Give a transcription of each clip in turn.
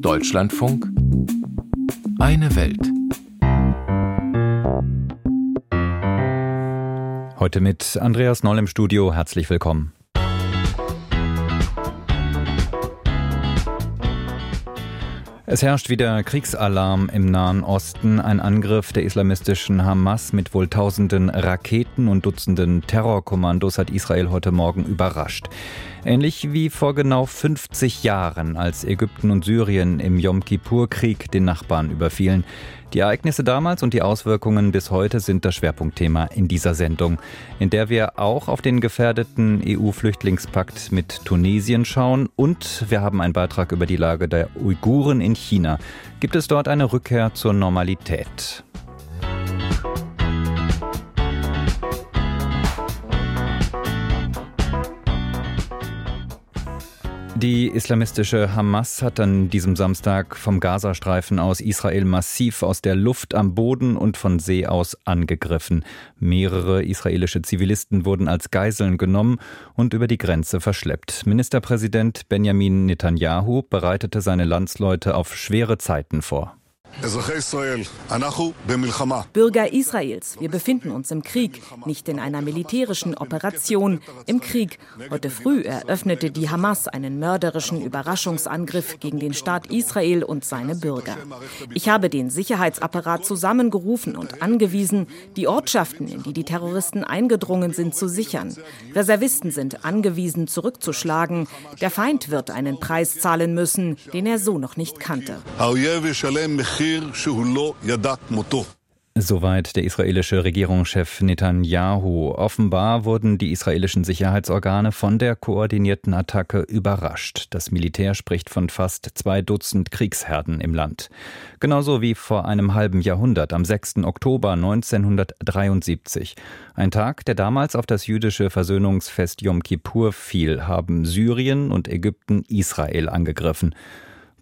Deutschlandfunk Eine Welt. Heute mit Andreas Noll im Studio. Herzlich willkommen. Es herrscht wieder Kriegsalarm im Nahen Osten. Ein Angriff der islamistischen Hamas mit wohl tausenden Raketen und Dutzenden Terrorkommandos hat Israel heute Morgen überrascht. Ähnlich wie vor genau 50 Jahren, als Ägypten und Syrien im Yom Kippur-Krieg den Nachbarn überfielen. Die Ereignisse damals und die Auswirkungen bis heute sind das Schwerpunktthema in dieser Sendung, in der wir auch auf den gefährdeten EU-Flüchtlingspakt mit Tunesien schauen und wir haben einen Beitrag über die Lage der Uiguren in China. Gibt es dort eine Rückkehr zur Normalität? Die islamistische Hamas hat an diesem Samstag vom Gazastreifen aus Israel massiv aus der Luft, am Boden und von See aus angegriffen. Mehrere israelische Zivilisten wurden als Geiseln genommen und über die Grenze verschleppt. Ministerpräsident Benjamin Netanyahu bereitete seine Landsleute auf schwere Zeiten vor. Bürger Israels, wir befinden uns im Krieg, nicht in einer militärischen Operation, im Krieg. Heute früh eröffnete die Hamas einen mörderischen Überraschungsangriff gegen den Staat Israel und seine Bürger. Ich habe den Sicherheitsapparat zusammengerufen und angewiesen, die Ortschaften, in die die Terroristen eingedrungen sind, zu sichern. Reservisten sind angewiesen, zurückzuschlagen. Der Feind wird einen Preis zahlen müssen, den er so noch nicht kannte. Soweit der israelische Regierungschef Netanyahu. Offenbar wurden die israelischen Sicherheitsorgane von der koordinierten Attacke überrascht. Das Militär spricht von fast zwei Dutzend Kriegsherden im Land. Genauso wie vor einem halben Jahrhundert, am 6. Oktober 1973. Ein Tag, der damals auf das jüdische Versöhnungsfest Yom Kippur fiel, haben Syrien und Ägypten Israel angegriffen.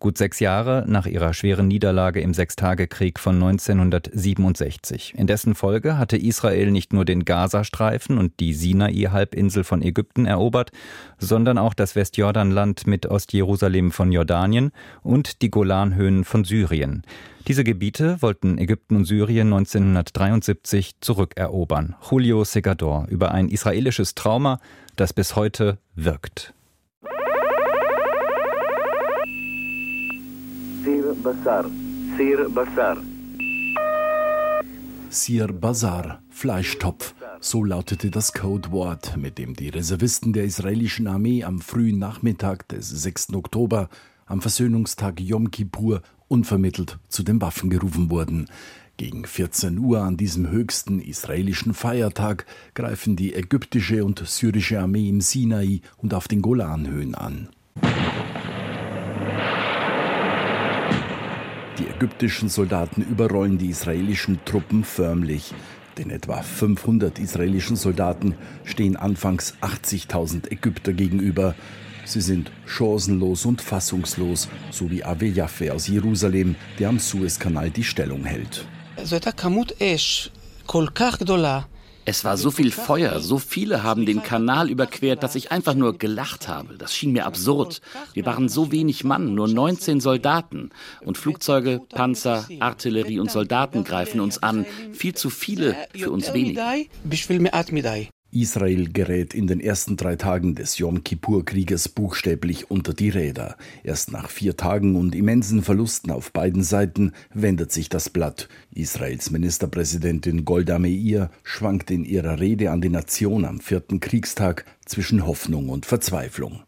Gut sechs Jahre nach ihrer schweren Niederlage im Sechstagekrieg von 1967. In dessen Folge hatte Israel nicht nur den Gazastreifen und die Sinai-Halbinsel von Ägypten erobert, sondern auch das Westjordanland mit Ostjerusalem von Jordanien und die Golanhöhen von Syrien. Diese Gebiete wollten Ägypten und Syrien 1973 zurückerobern. Julio Segador über ein israelisches Trauma, das bis heute wirkt. Basar, Sir Basar. Sir Bazar, Fleischtopf, so lautete das Codewort, mit dem die Reservisten der israelischen Armee am frühen Nachmittag des 6. Oktober, am Versöhnungstag Yom Kippur, unvermittelt zu den Waffen gerufen wurden. Gegen 14 Uhr an diesem höchsten israelischen Feiertag greifen die ägyptische und syrische Armee im Sinai und auf den Golanhöhen an. Die ägyptischen Soldaten überrollen die israelischen Truppen förmlich. Den etwa 500 israelischen Soldaten stehen anfangs 80.000 Ägypter gegenüber. Sie sind chancenlos und fassungslos, so wie Ave Yaffe aus Jerusalem, der am Suezkanal die Stellung hält. Es war so viel Feuer, so viele haben den Kanal überquert, dass ich einfach nur gelacht habe. Das schien mir absurd. Wir waren so wenig Mann, nur 19 Soldaten. Und Flugzeuge, Panzer, Artillerie und Soldaten greifen uns an. Viel zu viele für uns wenig. Israel gerät in den ersten drei Tagen des Yom Kippur-Krieges buchstäblich unter die Räder. Erst nach vier Tagen und immensen Verlusten auf beiden Seiten wendet sich das Blatt. Israels Ministerpräsidentin Golda Meir schwankt in ihrer Rede an die Nation am vierten Kriegstag zwischen Hoffnung und Verzweiflung.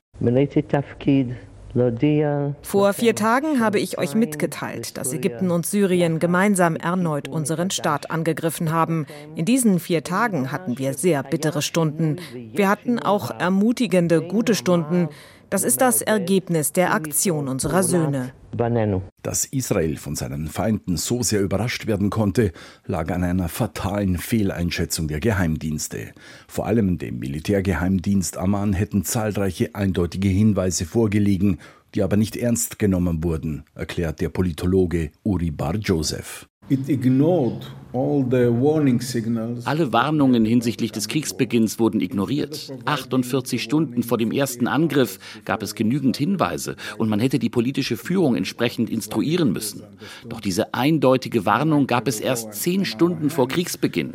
Vor vier Tagen habe ich euch mitgeteilt, dass Ägypten und Syrien gemeinsam erneut unseren Staat angegriffen haben. In diesen vier Tagen hatten wir sehr bittere Stunden. Wir hatten auch ermutigende, gute Stunden. Das ist das Ergebnis der Aktion unserer Söhne. Dass Israel von seinen Feinden so sehr überrascht werden konnte, lag an einer fatalen Fehleinschätzung der Geheimdienste. Vor allem dem Militärgeheimdienst Amman hätten zahlreiche eindeutige Hinweise vorgelegen, die aber nicht ernst genommen wurden, erklärt der Politologe Uri Bar Joseph. It ignored alle Warnungen hinsichtlich des Kriegsbeginns wurden ignoriert. 48 Stunden vor dem ersten Angriff gab es genügend Hinweise und man hätte die politische Führung entsprechend instruieren müssen. Doch diese eindeutige Warnung gab es erst zehn Stunden vor Kriegsbeginn.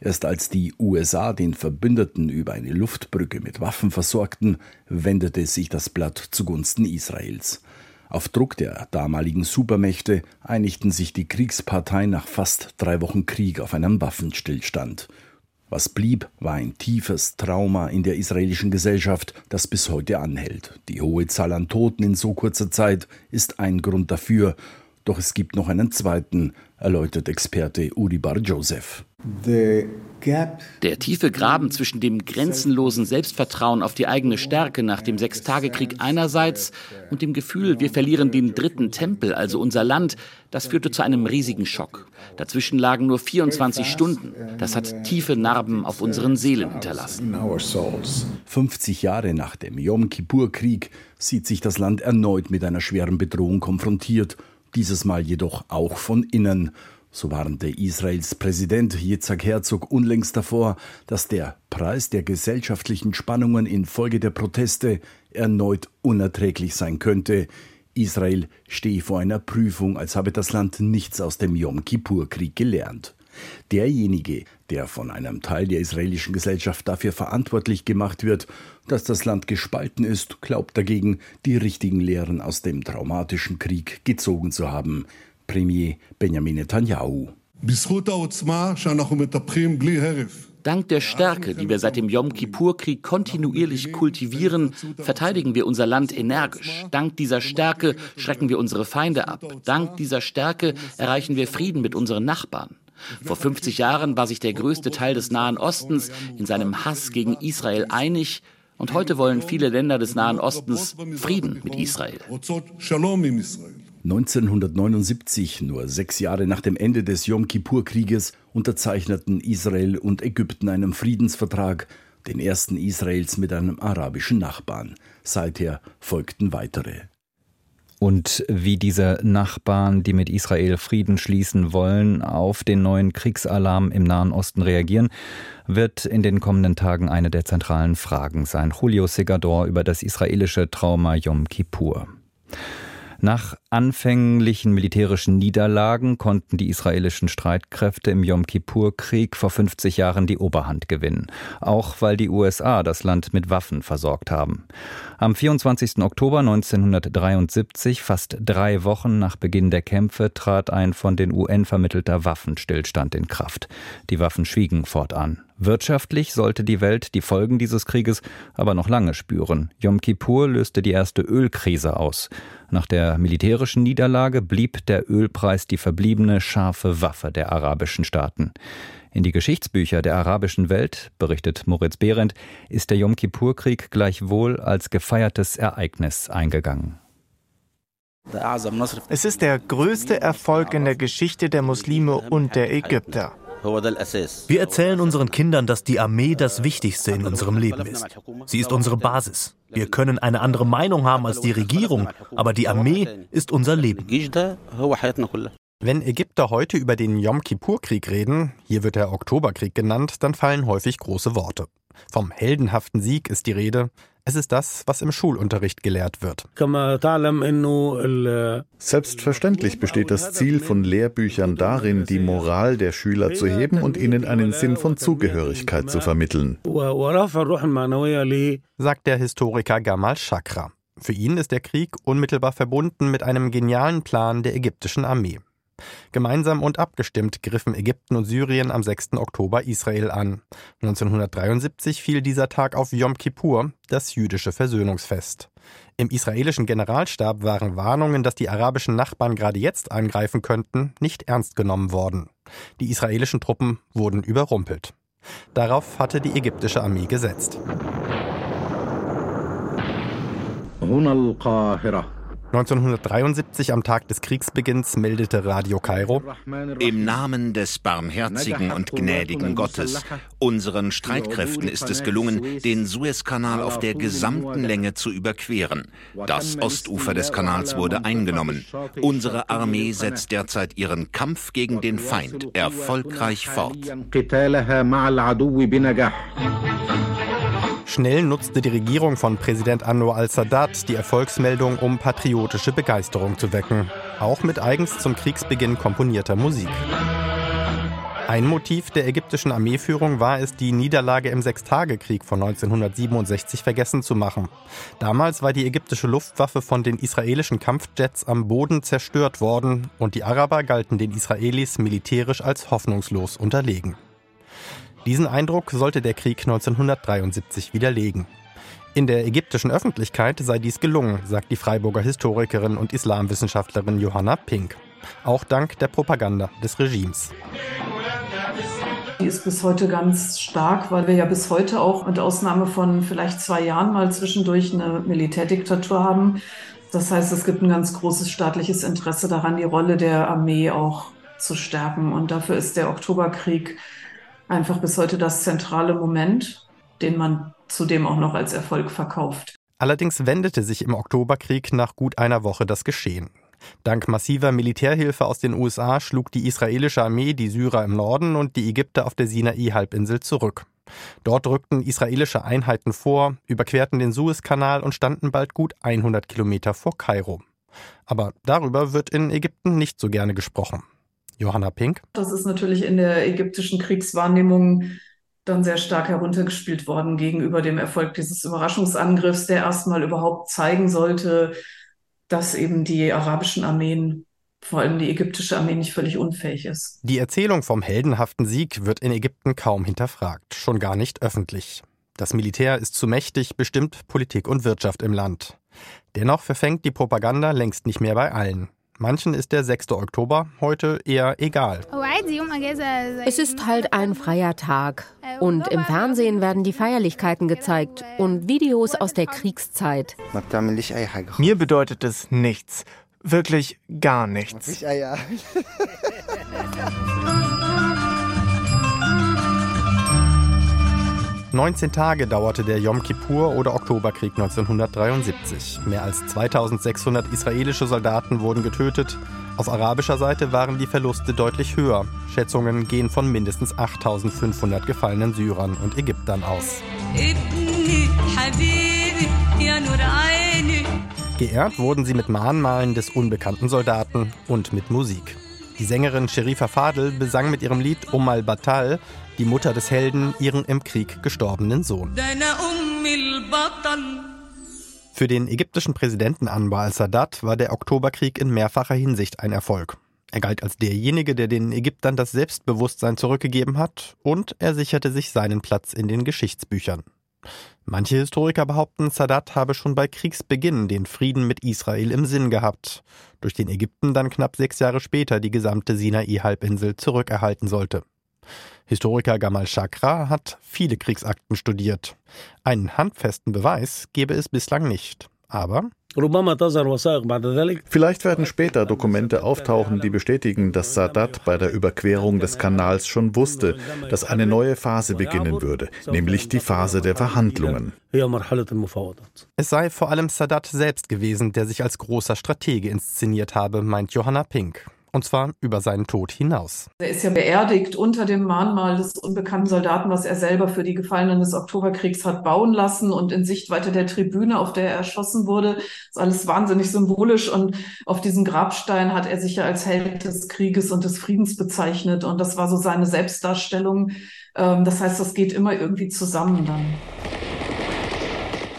Erst als die USA den Verbündeten über eine Luftbrücke mit Waffen versorgten, wendete sich das Blatt zugunsten Israels. Auf Druck der damaligen Supermächte einigten sich die Kriegsparteien nach fast drei Wochen Krieg auf einen Waffenstillstand. Was blieb, war ein tiefes Trauma in der israelischen Gesellschaft, das bis heute anhält. Die hohe Zahl an Toten in so kurzer Zeit ist ein Grund dafür, doch es gibt noch einen zweiten, erläutert Experte Uri Bar Joseph. Der tiefe Graben zwischen dem grenzenlosen Selbstvertrauen auf die eigene Stärke nach dem Sechstagekrieg einerseits und dem Gefühl, wir verlieren den dritten Tempel, also unser Land, das führte zu einem riesigen Schock. Dazwischen lagen nur 24 Stunden. Das hat tiefe Narben auf unseren Seelen hinterlassen. 50 Jahre nach dem Yom Kippur-Krieg sieht sich das Land erneut mit einer schweren Bedrohung konfrontiert dieses Mal jedoch auch von innen. So warnte Israels Präsident Yitzhak Herzog unlängst davor, dass der Preis der gesellschaftlichen Spannungen infolge der Proteste erneut unerträglich sein könnte. Israel stehe vor einer Prüfung, als habe das Land nichts aus dem Yom Kippur-Krieg gelernt. Derjenige, der von einem Teil der israelischen Gesellschaft dafür verantwortlich gemacht wird, dass das Land gespalten ist, glaubt dagegen, die richtigen Lehren aus dem traumatischen Krieg gezogen zu haben. Premier Benjamin Netanyahu. Dank der Stärke, die wir seit dem Yom Kippur-Krieg kontinuierlich kultivieren, verteidigen wir unser Land energisch. Dank dieser Stärke schrecken wir unsere Feinde ab. Dank dieser Stärke erreichen wir Frieden mit unseren Nachbarn. Vor 50 Jahren war sich der größte Teil des Nahen Ostens in seinem Hass gegen Israel einig und heute wollen viele Länder des Nahen Ostens Frieden mit Israel. 1979, nur sechs Jahre nach dem Ende des Yom Kippur-Krieges, unterzeichneten Israel und Ägypten einen Friedensvertrag, den ersten Israels mit einem arabischen Nachbarn. Seither folgten weitere und wie diese Nachbarn, die mit Israel Frieden schließen wollen, auf den neuen Kriegsalarm im Nahen Osten reagieren, wird in den kommenden Tagen eine der zentralen Fragen sein. Julio Segador über das israelische Trauma Yom Kippur. Nach anfänglichen militärischen Niederlagen konnten die israelischen Streitkräfte im Yom Kippur-Krieg vor 50 Jahren die Oberhand gewinnen, auch weil die USA das Land mit Waffen versorgt haben. Am 24. Oktober 1973, fast drei Wochen nach Beginn der Kämpfe, trat ein von den UN vermittelter Waffenstillstand in Kraft. Die Waffen schwiegen fortan. Wirtschaftlich sollte die Welt die Folgen dieses Krieges aber noch lange spüren. Yom Kippur löste die erste Ölkrise aus. Nach der militärischen Niederlage blieb der Ölpreis die verbliebene scharfe Waffe der arabischen Staaten. In die Geschichtsbücher der arabischen Welt, berichtet Moritz Behrendt, ist der Yom Kippur-Krieg gleichwohl als gefeiertes Ereignis eingegangen. Es ist der größte Erfolg in der Geschichte der Muslime und der Ägypter. Wir erzählen unseren Kindern, dass die Armee das Wichtigste in unserem Leben ist. Sie ist unsere Basis. Wir können eine andere Meinung haben als die Regierung, aber die Armee ist unser Leben. Wenn Ägypter heute über den Yom Kippur-Krieg reden, hier wird der Oktoberkrieg genannt, dann fallen häufig große Worte. Vom heldenhaften Sieg ist die Rede. Es ist das, was im Schulunterricht gelehrt wird. Selbstverständlich besteht das Ziel von Lehrbüchern darin, die Moral der Schüler zu heben und ihnen einen Sinn von Zugehörigkeit zu vermitteln, sagt der Historiker Gamal Chakra. Für ihn ist der Krieg unmittelbar verbunden mit einem genialen Plan der ägyptischen Armee. Gemeinsam und abgestimmt griffen Ägypten und Syrien am 6. Oktober Israel an. 1973 fiel dieser Tag auf Yom Kippur, das jüdische Versöhnungsfest. Im israelischen Generalstab waren Warnungen, dass die arabischen Nachbarn gerade jetzt angreifen könnten, nicht ernst genommen worden. Die israelischen Truppen wurden überrumpelt. Darauf hatte die ägyptische Armee gesetzt. 1973 am Tag des Kriegsbeginns meldete Radio Kairo Im Namen des barmherzigen und gnädigen Gottes, unseren Streitkräften ist es gelungen, den Suezkanal auf der gesamten Länge zu überqueren. Das Ostufer des Kanals wurde eingenommen. Unsere Armee setzt derzeit ihren Kampf gegen den Feind erfolgreich fort. Schnell nutzte die Regierung von Präsident Anwar al-Sadat die Erfolgsmeldung, um patriotische Begeisterung zu wecken, auch mit eigens zum Kriegsbeginn komponierter Musik. Ein Motiv der ägyptischen Armeeführung war es, die Niederlage im Sechstagekrieg von 1967 vergessen zu machen. Damals war die ägyptische Luftwaffe von den israelischen Kampfjets am Boden zerstört worden und die Araber galten den Israelis militärisch als hoffnungslos unterlegen. Diesen Eindruck sollte der Krieg 1973 widerlegen. In der ägyptischen Öffentlichkeit sei dies gelungen, sagt die Freiburger Historikerin und Islamwissenschaftlerin Johanna Pink. Auch dank der Propaganda des Regimes. Die ist bis heute ganz stark, weil wir ja bis heute auch mit Ausnahme von vielleicht zwei Jahren mal zwischendurch eine Militärdiktatur haben. Das heißt, es gibt ein ganz großes staatliches Interesse daran, die Rolle der Armee auch zu stärken. Und dafür ist der Oktoberkrieg einfach bis heute das zentrale Moment, den man zudem auch noch als Erfolg verkauft. Allerdings wendete sich im Oktoberkrieg nach gut einer Woche das Geschehen. Dank massiver Militärhilfe aus den USA schlug die israelische Armee die Syrer im Norden und die Ägypter auf der Sinai-Halbinsel zurück. Dort rückten israelische Einheiten vor, überquerten den Suezkanal und standen bald gut 100 Kilometer vor Kairo. Aber darüber wird in Ägypten nicht so gerne gesprochen. Johanna Pink. Das ist natürlich in der ägyptischen Kriegswahrnehmung dann sehr stark heruntergespielt worden gegenüber dem Erfolg dieses Überraschungsangriffs, der erstmal überhaupt zeigen sollte, dass eben die arabischen Armeen, vor allem die ägyptische Armee, nicht völlig unfähig ist. Die Erzählung vom heldenhaften Sieg wird in Ägypten kaum hinterfragt, schon gar nicht öffentlich. Das Militär ist zu mächtig, bestimmt Politik und Wirtschaft im Land. Dennoch verfängt die Propaganda längst nicht mehr bei allen. Manchen ist der 6. Oktober heute eher egal. Es ist halt ein freier Tag. Und im Fernsehen werden die Feierlichkeiten gezeigt und Videos aus der Kriegszeit. Mir bedeutet es nichts. Wirklich gar nichts. 19 Tage dauerte der Yom Kippur oder Oktoberkrieg 1973. Mehr als 2600 israelische Soldaten wurden getötet. Auf arabischer Seite waren die Verluste deutlich höher. Schätzungen gehen von mindestens 8500 gefallenen Syrern und Ägyptern aus. Geehrt wurden sie mit Mahnmalen des unbekannten Soldaten und mit Musik. Die Sängerin Sherifa Fadel besang mit ihrem Lied Um al-Batal die Mutter des Helden, ihren im Krieg gestorbenen Sohn. Für den ägyptischen Präsidenten Anwar al-Sadat war der Oktoberkrieg in mehrfacher Hinsicht ein Erfolg. Er galt als derjenige, der den Ägyptern das Selbstbewusstsein zurückgegeben hat und er sicherte sich seinen Platz in den Geschichtsbüchern. Manche Historiker behaupten, Sadat habe schon bei Kriegsbeginn den Frieden mit Israel im Sinn gehabt, durch den Ägypten dann knapp sechs Jahre später die gesamte Sinai-Halbinsel zurückerhalten sollte. Historiker Gamal Chakra hat viele Kriegsakten studiert. Einen handfesten Beweis gebe es bislang nicht. Aber Vielleicht werden später Dokumente auftauchen, die bestätigen, dass Sadat bei der Überquerung des Kanals schon wusste, dass eine neue Phase beginnen würde, nämlich die Phase der Verhandlungen. Es sei vor allem Sadat selbst gewesen, der sich als großer Stratege inszeniert habe, meint Johanna Pink und zwar über seinen Tod hinaus. Er ist ja beerdigt unter dem Mahnmal des unbekannten Soldaten, was er selber für die Gefallenen des Oktoberkriegs hat bauen lassen und in Sichtweite der Tribüne, auf der er erschossen wurde. Das ist alles wahnsinnig symbolisch und auf diesem Grabstein hat er sich ja als Held des Krieges und des Friedens bezeichnet und das war so seine Selbstdarstellung. Ähm, das heißt, das geht immer irgendwie zusammen dann.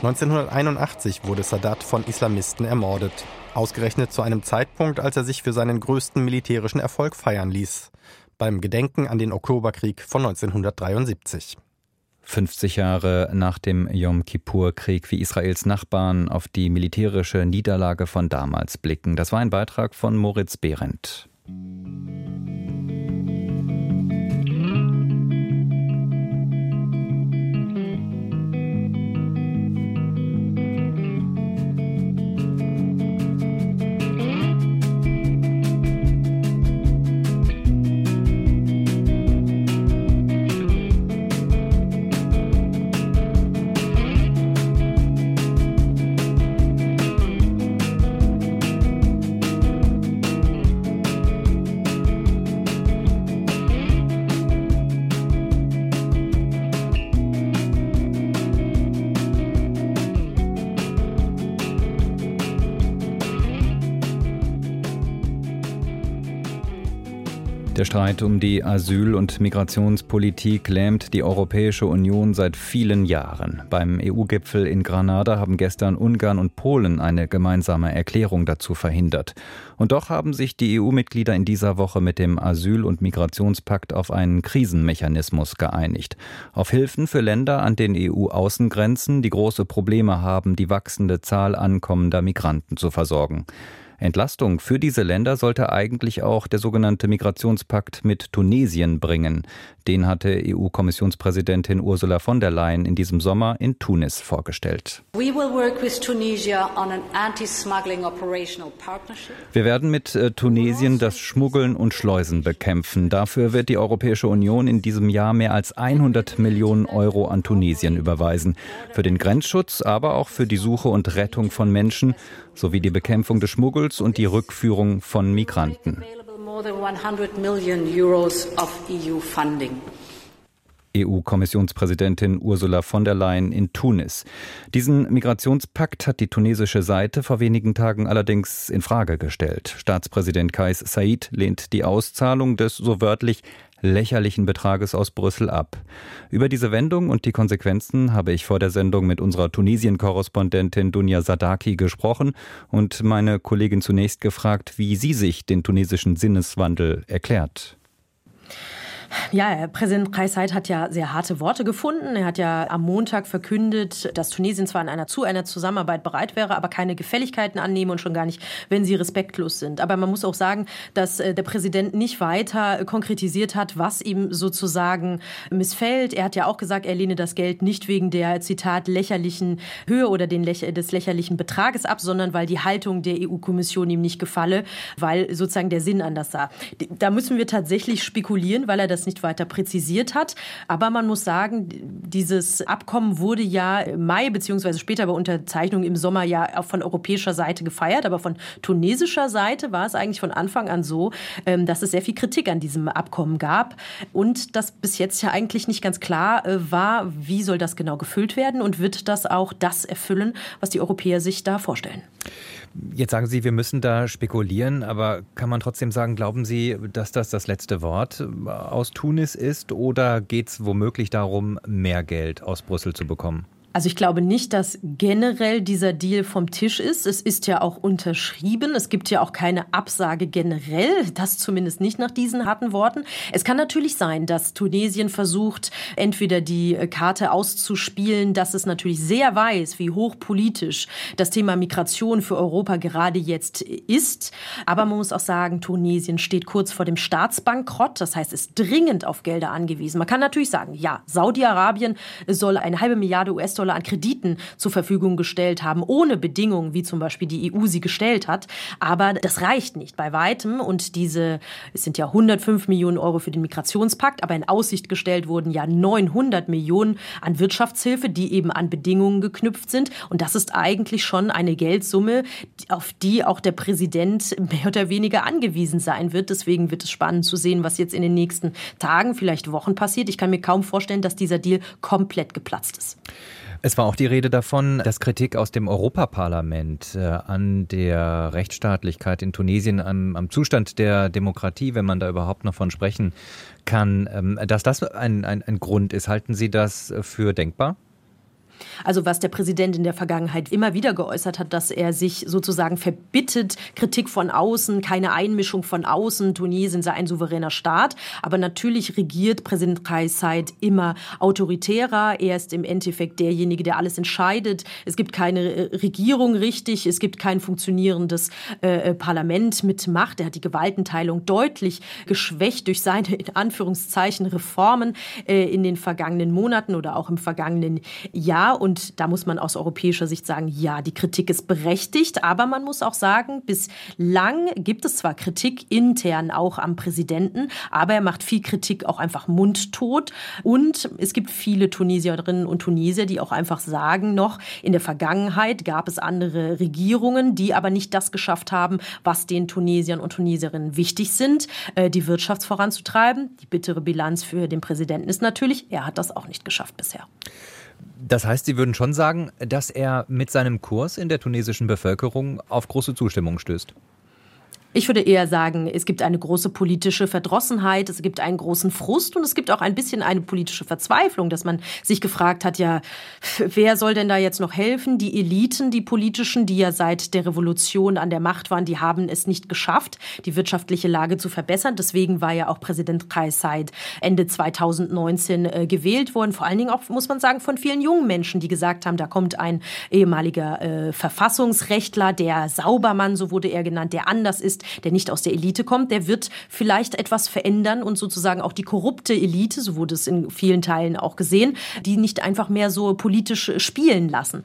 1981 wurde Sadat von Islamisten ermordet. Ausgerechnet zu einem Zeitpunkt, als er sich für seinen größten militärischen Erfolg feiern ließ. Beim Gedenken an den Oktoberkrieg von 1973. 50 Jahre nach dem Yom Kippur-Krieg, wie Israels Nachbarn auf die militärische Niederlage von damals blicken. Das war ein Beitrag von Moritz Behrendt. Der Streit um die Asyl- und Migrationspolitik lähmt die Europäische Union seit vielen Jahren. Beim EU-Gipfel in Granada haben gestern Ungarn und Polen eine gemeinsame Erklärung dazu verhindert. Und doch haben sich die EU-Mitglieder in dieser Woche mit dem Asyl- und Migrationspakt auf einen Krisenmechanismus geeinigt. Auf Hilfen für Länder an den EU-Außengrenzen, die große Probleme haben, die wachsende Zahl ankommender Migranten zu versorgen. Entlastung für diese Länder sollte eigentlich auch der sogenannte Migrationspakt mit Tunesien bringen. Den hatte EU-Kommissionspräsidentin Ursula von der Leyen in diesem Sommer in Tunis vorgestellt. Wir werden mit äh, Tunesien das Schmuggeln und Schleusen bekämpfen. Dafür wird die Europäische Union in diesem Jahr mehr als 100 Millionen Euro an Tunesien überweisen. Für den Grenzschutz, aber auch für die Suche und Rettung von Menschen sowie die Bekämpfung des Schmuggels und die Rückführung von Migranten. EU-Kommissionspräsidentin Ursula von der Leyen in Tunis. Diesen Migrationspakt hat die tunesische Seite vor wenigen Tagen allerdings in Frage gestellt. Staatspräsident Kais Said lehnt die Auszahlung des so wörtlich lächerlichen Betrages aus Brüssel ab. Über diese Wendung und die Konsequenzen habe ich vor der Sendung mit unserer Tunesien-Korrespondentin Dunja Sadaki gesprochen und meine Kollegin zunächst gefragt, wie sie sich den tunesischen Sinneswandel erklärt. Ja, Präsident Kais Saied hat ja sehr harte Worte gefunden. Er hat ja am Montag verkündet, dass Tunesien zwar in einer, zu einer Zusammenarbeit bereit wäre, aber keine Gefälligkeiten annehmen und schon gar nicht, wenn sie respektlos sind. Aber man muss auch sagen, dass äh, der Präsident nicht weiter konkretisiert hat, was ihm sozusagen missfällt. Er hat ja auch gesagt, er lehne das Geld nicht wegen der, Zitat, lächerlichen Höhe oder den, des lächerlichen Betrages ab, sondern weil die Haltung der EU-Kommission ihm nicht gefalle, weil sozusagen der Sinn anders sah. Da müssen wir tatsächlich spekulieren, weil er das nicht weiter präzisiert hat. Aber man muss sagen, dieses Abkommen wurde ja im Mai beziehungsweise später bei Unterzeichnung im Sommer ja auch von europäischer Seite gefeiert. Aber von tunesischer Seite war es eigentlich von Anfang an so, ähm, dass es sehr viel Kritik an diesem Abkommen gab und dass bis jetzt ja eigentlich nicht ganz klar äh, war, wie soll das genau gefüllt werden und wird das auch das erfüllen, was die Europäer sich da vorstellen. Jetzt sagen Sie, wir müssen da spekulieren, aber kann man trotzdem sagen, glauben Sie, dass das das letzte Wort äh, aus Tunis ist oder geht es womöglich darum, mehr Geld aus Brüssel zu bekommen? Also ich glaube nicht, dass generell dieser Deal vom Tisch ist. Es ist ja auch unterschrieben. Es gibt ja auch keine Absage generell. Das zumindest nicht nach diesen harten Worten. Es kann natürlich sein, dass Tunesien versucht, entweder die Karte auszuspielen, dass es natürlich sehr weiß, wie hochpolitisch das Thema Migration für Europa gerade jetzt ist. Aber man muss auch sagen, Tunesien steht kurz vor dem Staatsbankrott. Das heißt, es ist dringend auf Gelder angewiesen. Man kann natürlich sagen, ja, Saudi-Arabien soll eine halbe Milliarde US US-Dollar an Krediten zur Verfügung gestellt haben, ohne Bedingungen, wie zum Beispiel die EU sie gestellt hat. Aber das reicht nicht bei weitem. Und diese, es sind ja 105 Millionen Euro für den Migrationspakt, aber in Aussicht gestellt wurden ja 900 Millionen an Wirtschaftshilfe, die eben an Bedingungen geknüpft sind. Und das ist eigentlich schon eine Geldsumme, auf die auch der Präsident mehr oder weniger angewiesen sein wird. Deswegen wird es spannend zu sehen, was jetzt in den nächsten Tagen, vielleicht Wochen passiert. Ich kann mir kaum vorstellen, dass dieser Deal komplett geplatzt ist. Es war auch die Rede davon, dass Kritik aus dem Europaparlament äh, an der Rechtsstaatlichkeit in Tunesien, am, am, Zustand der Demokratie, wenn man da überhaupt noch von sprechen kann, ähm, dass das ein, ein, ein Grund ist. Halten Sie das für denkbar? Also was der Präsident in der Vergangenheit immer wieder geäußert hat, dass er sich sozusagen verbittet, Kritik von außen, keine Einmischung von außen. Tunesien sei ein souveräner Staat. Aber natürlich regiert Präsident Kais Saied immer autoritärer. Er ist im Endeffekt derjenige, der alles entscheidet. Es gibt keine äh, Regierung richtig. Es gibt kein funktionierendes äh, äh, Parlament mit Macht. Er hat die Gewaltenteilung deutlich geschwächt durch seine, in Anführungszeichen, Reformen äh, in den vergangenen Monaten oder auch im vergangenen Jahr und da muss man aus europäischer Sicht sagen, ja, die Kritik ist berechtigt, aber man muss auch sagen, bislang gibt es zwar Kritik intern auch am Präsidenten, aber er macht viel Kritik auch einfach mundtot und es gibt viele Tunesierinnen und Tunesier, die auch einfach sagen noch, in der Vergangenheit gab es andere Regierungen, die aber nicht das geschafft haben, was den Tunesiern und Tunesierinnen wichtig sind, äh, die Wirtschaft voranzutreiben. Die bittere Bilanz für den Präsidenten ist natürlich, er hat das auch nicht geschafft bisher. Das heißt, Sie würden schon sagen, dass er mit seinem Kurs in der tunesischen Bevölkerung auf große Zustimmung stößt? Ich würde eher sagen, es gibt eine große politische Verdrossenheit, es gibt einen großen Frust und es gibt auch ein bisschen eine politische Verzweiflung, dass man sich gefragt hat, ja, wer soll denn da jetzt noch helfen? Die Eliten, die politischen, die ja seit der Revolution an der Macht waren, die haben es nicht geschafft, die wirtschaftliche Lage zu verbessern. Deswegen war ja auch Präsident Kais Saied Ende 2019 äh, gewählt worden. Vor allen Dingen auch, muss man sagen, von vielen jungen Menschen, die gesagt haben, da kommt ein ehemaliger äh, Verfassungsrechtler, der Saubermann, so wurde er genannt, der anders ist ist, der nicht aus der Elite kommt, der wird vielleicht etwas verändern und sozusagen auch die korrupte Elite, so wurde es in vielen Teilen auch gesehen, die nicht einfach mehr so politisch spielen lassen.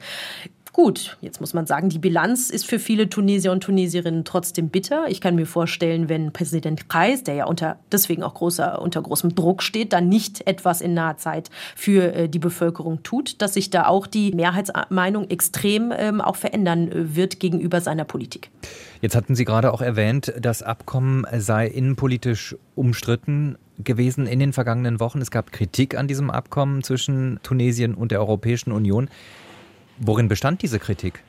Gut, jetzt muss man sagen, die Bilanz ist für viele Tunesier und Tunesierinnen trotzdem bitter. Ich kann mir vorstellen, wenn Präsident Kreis, der ja unter, deswegen auch großer, unter großem Druck steht, dann nicht etwas in naher Zeit für äh, die Bevölkerung tut, dass sich da auch die Mehrheitsmeinung extrem ähm, auch verändern äh, wird gegenüber seiner Politik. Jetzt hatten Sie gerade auch erwähnt, das Abkommen sei innenpolitisch umstritten gewesen in den vergangenen Wochen. Es gab Kritik an diesem Abkommen zwischen Tunesien und der Europäischen Union. Worin bestand diese Kritik?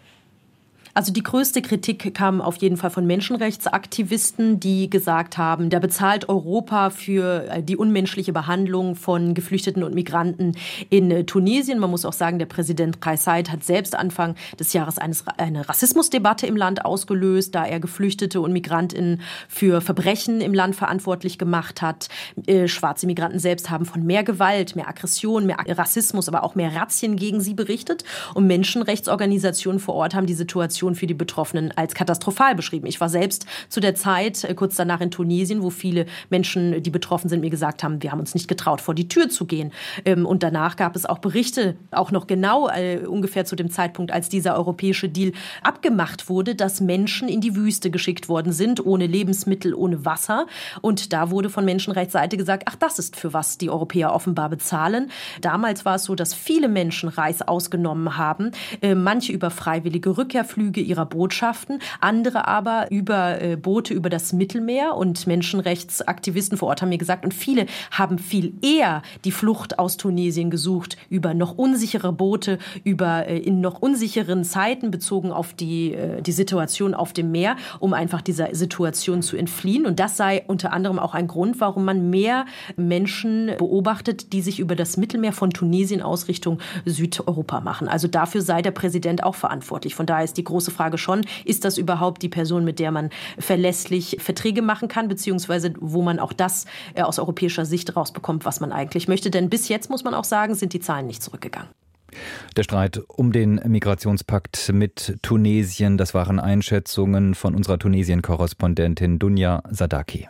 Also die größte Kritik kam auf jeden Fall von Menschenrechtsaktivisten, die gesagt haben, da bezahlt Europa für äh, die unmenschliche Behandlung von Geflüchteten und Migranten in äh, Tunesien. Man muss auch sagen, der Präsident Kais Saied hat selbst Anfang des Jahres eine Rassismusdebatte im Land ausgelöst, da er Geflüchtete und Migrantinnen für Verbrechen im Land verantwortlich gemacht hat. Äh, schwarze Migranten selbst haben von mehr Gewalt, mehr Aggression, mehr Rassismus, aber auch mehr Razzien gegen sie berichtet. Und Menschenrechtsorganisationen vor Ort haben die Situation Situation für die Betroffenen als katastrophal beschrieben. Ich war selbst zu der Zeit äh, kurz danach in Tunesien, wo viele Menschen, die betroffen sind, mir gesagt haben, wir haben uns nicht getraut, vor die Tür zu gehen. Ähm, und danach gab es auch Berichte, auch noch genau äh, ungefähr zu dem Zeitpunkt, als dieser europäische Deal abgemacht wurde, dass Menschen in die Wüste geschickt worden sind, ohne Lebensmittel, ohne Wasser. Und da wurde von Menschenrechtsseite gesagt, ach, das ist für was die Europäer offenbar bezahlen. Damals war es so, dass viele Menschen Reis ausgenommen haben, äh, manche über freiwillige Rückkehrflüge Züge ihrer Botschaften, andere aber über äh, Boote über das Mittelmeer und Menschenrechtsaktivisten vor Ort haben mir gesagt, und viele haben viel eher die Flucht aus Tunesien gesucht über noch unsichere Boote, über äh, in noch unsicheren Zeiten bezogen auf die, äh, die Situation auf dem Meer, um einfach dieser Situation zu entfliehen. Und das sei unter anderem auch ein Grund, warum man mehr Menschen beobachtet, die sich über das Mittelmeer von Tunesien aus Richtung Südeuropa machen. Also dafür sei der Präsident auch verantwortlich. Von daher ist die große große Frage schon, ist das überhaupt die Person, mit der man verlässlich Verträge machen kann, beziehungsweise wo man auch das äh, aus europäischer Sicht rausbekommt, was man eigentlich möchte. Denn bis jetzt, muss man auch sagen, sind die Zahlen nicht zurückgegangen. Der Streit um den Migrationspakt mit Tunesien, das waren Einschätzungen von unserer Tunesien-Korrespondentin Dunja Sadaki.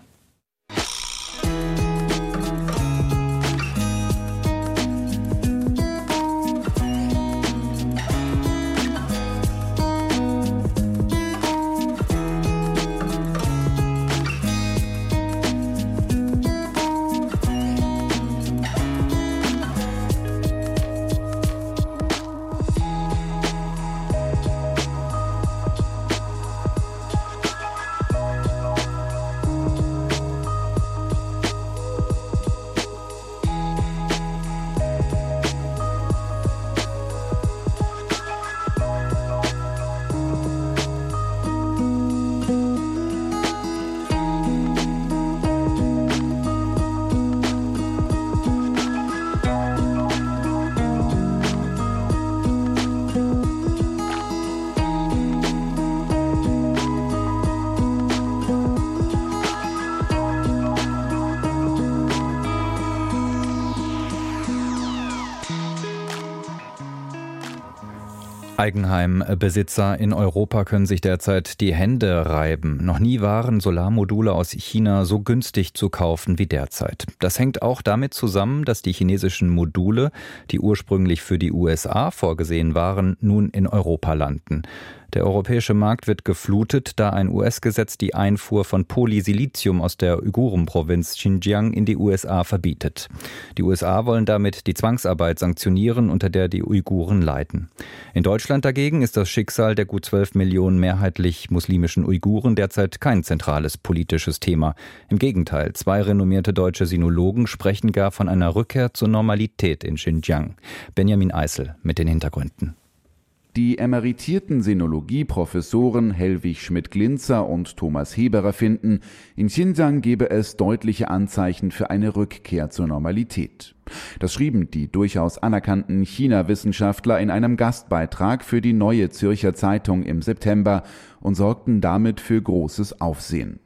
Eigenheimbesitzer in Europa können sich derzeit die Hände reiben. Noch nie waren Solarmodule aus China so günstig zu kaufen wie derzeit. Das hängt auch damit zusammen, dass die chinesischen Module, die ursprünglich für die USA vorgesehen waren, nun in Europa landen. Der europäische Markt wird geflutet, da ein US-Gesetz die Einfuhr von Polysilizium aus der Uiguren-Provinz Xinjiang in die USA verbietet. Die USA wollen damit die Zwangsarbeit sanktionieren, unter der die Uiguren leiden. In Deutschland dagegen ist das Schicksal der gut 12 Millionen mehrheitlich muslimischen Uiguren derzeit kein zentrales politisches Thema. Im Gegenteil, zwei renommierte deutsche Sinologen sprechen gar von einer Rückkehr zur Normalität in Xinjiang. Benjamin Eisel mit den Hintergründen. Die emeritierten Sinologie-Professoren Helwig Schmidt-Glinzer und Thomas Heberer finden, in Xinjiang gebe es deutliche Anzeichen für eine Rückkehr zur Normalität. Das schrieben die durchaus anerkannten China-Wissenschaftler in einem Gastbeitrag für die Neue Zürcher Zeitung im September und sorgten damit für großes Aufsehen.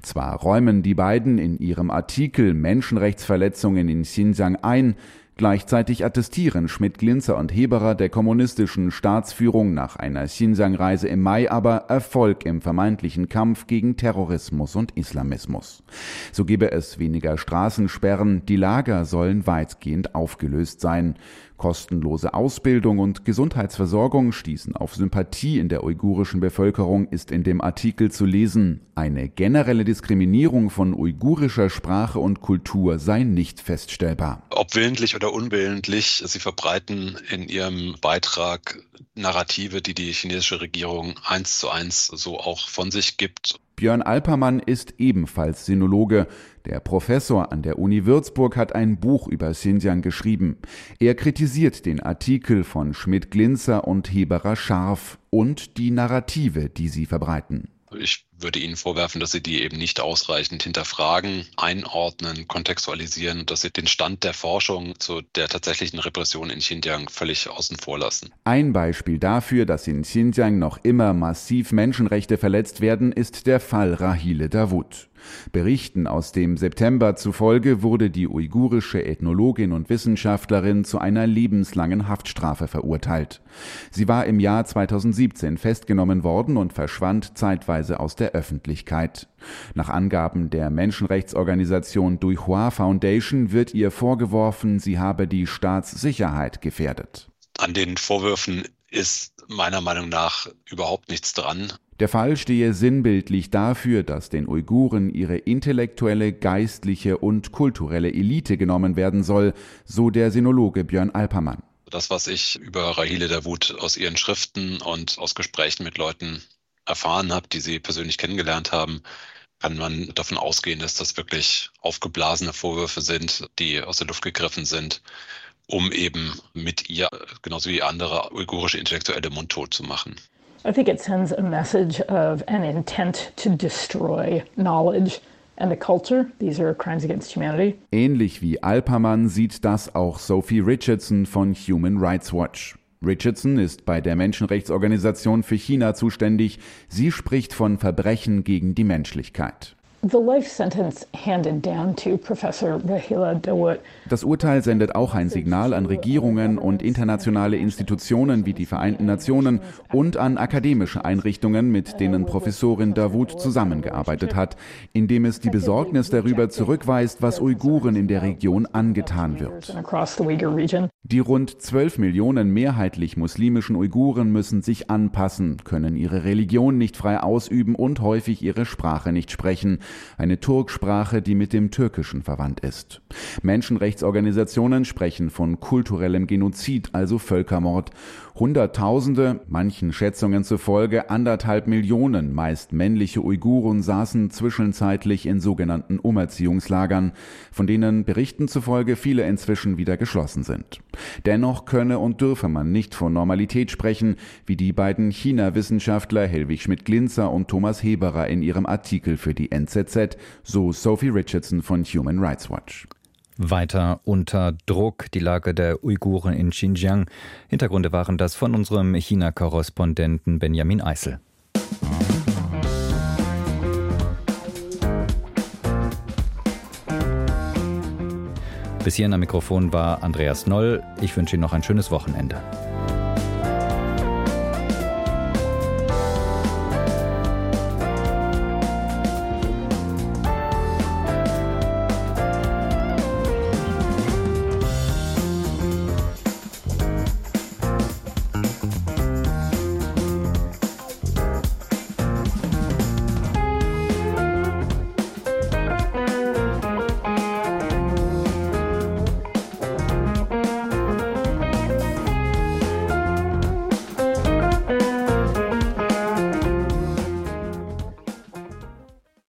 Zwar räumen die beiden in ihrem Artikel Menschenrechtsverletzungen in Xinjiang ein, Gleichzeitig attestieren Schmidt-Glinzer und Heberer der kommunistischen Staatsführung nach einer Xinjiang-Reise im Mai aber Erfolg im vermeintlichen Kampf gegen Terrorismus und Islamismus. So gebe es weniger Straßensperren, die Lager sollen weitgehend aufgelöst sein. Kostenlose Ausbildung und Gesundheitsversorgung stießen auf Sympathie in der uigurischen Bevölkerung, ist in dem Artikel zu lesen. Eine generelle Diskriminierung von uigurischer Sprache und Kultur sei nicht feststellbar. Ob willentlich oder unwillentlich, sie verbreiten in ihrem Beitrag Narrative, die die chinesische Regierung eins zu eins so auch von sich gibt. Björn Alpermann ist ebenfalls Sinologe. Der Professor an der Uni Würzburg hat ein Buch über Xinjiang geschrieben. Er kritisiert den Artikel von Schmidt-Glinzer und Heberer scharf und die Narrative, die sie verbreiten. Ich würde Ihnen vorwerfen, dass Sie die eben nicht ausreichend hinterfragen, einordnen, kontextualisieren, dass Sie den Stand der Forschung zu der tatsächlichen Repression in Xinjiang völlig außen vor lassen. Ein Beispiel dafür, dass in Xinjiang noch immer massiv Menschenrechte verletzt werden, ist der Fall Rahile Davut. Berichten aus dem September zufolge wurde die uigurische Ethnologin und Wissenschaftlerin zu einer lebenslangen Haftstrafe verurteilt. Sie war im Jahr 2017 festgenommen worden und verschwand zeitweise aus der Öffentlichkeit. Nach Angaben der Menschenrechtsorganisation Duihua Foundation wird ihr vorgeworfen, sie habe die Staatssicherheit gefährdet. An den Vorwürfen ist meiner Meinung nach überhaupt nichts dran. Der Fall stehe sinnbildlich dafür, dass den Uiguren ihre intellektuelle, geistliche und kulturelle Elite genommen werden soll, so der Sinologe Björn Alpermann. Das, was ich über Rahile Davut aus ihren Schriften und aus Gesprächen mit Leuten erfahren habe, die sie persönlich kennengelernt haben, kann man davon ausgehen, dass das wirklich aufgeblasene Vorwürfe sind, die aus der Luft gegriffen sind, um eben mit ihr, genauso wie andere uigurische Intellektuelle, mundtot zu machen. I think it sends a message of an intent to destroy knowledge and the culture. These are crimes against humanity. Ähnlich wie Alpermann sieht das auch Sophie Richardson von Human Rights Watch. Richardson ist bei der Menschenrechtsorganisation für China zuständig. Sie spricht von Verbrechen gegen die Menschlichkeit. Das Urteil sendet auch ein Signal an Regierungen und internationale Institutionen wie die Vereinten Nationen und an akademische Einrichtungen, mit denen Professorin Davut zusammengearbeitet hat, indem es die Besorgnis darüber zurückweist, was Uiguren in der Region angetan wird. Die rund 12 Millionen mehrheitlich muslimischen Uiguren müssen sich anpassen, können ihre Religion nicht frei ausüben und häufig ihre Sprache nicht sprechen eine Turksprache, die mit dem Türkischen verwandt ist. Menschenrechtsorganisationen sprechen von kulturellem Genozid, also Völkermord. Hunderttausende, manchen Schätzungen zufolge anderthalb Millionen meist männliche Uiguren saßen zwischenzeitlich in sogenannten Umerziehungslagern, von denen Berichten zufolge viele inzwischen wieder geschlossen sind. Dennoch könne und dürfe man nicht von Normalität sprechen, wie die beiden China-Wissenschaftler Helwig Schmidt-Glinzer und Thomas Heberer in ihrem Artikel für die NZZ, so Sophie Richardson von Human Rights Watch. Weiter unter Druck die Lage der Uiguren in Xinjiang. Hintergründe waren das von unserem China-Korrespondenten Benjamin Eisel. Bis hierhin am Mikrofon war Andreas Noll. Ich wünsche Ihnen noch ein schönes Wochenende.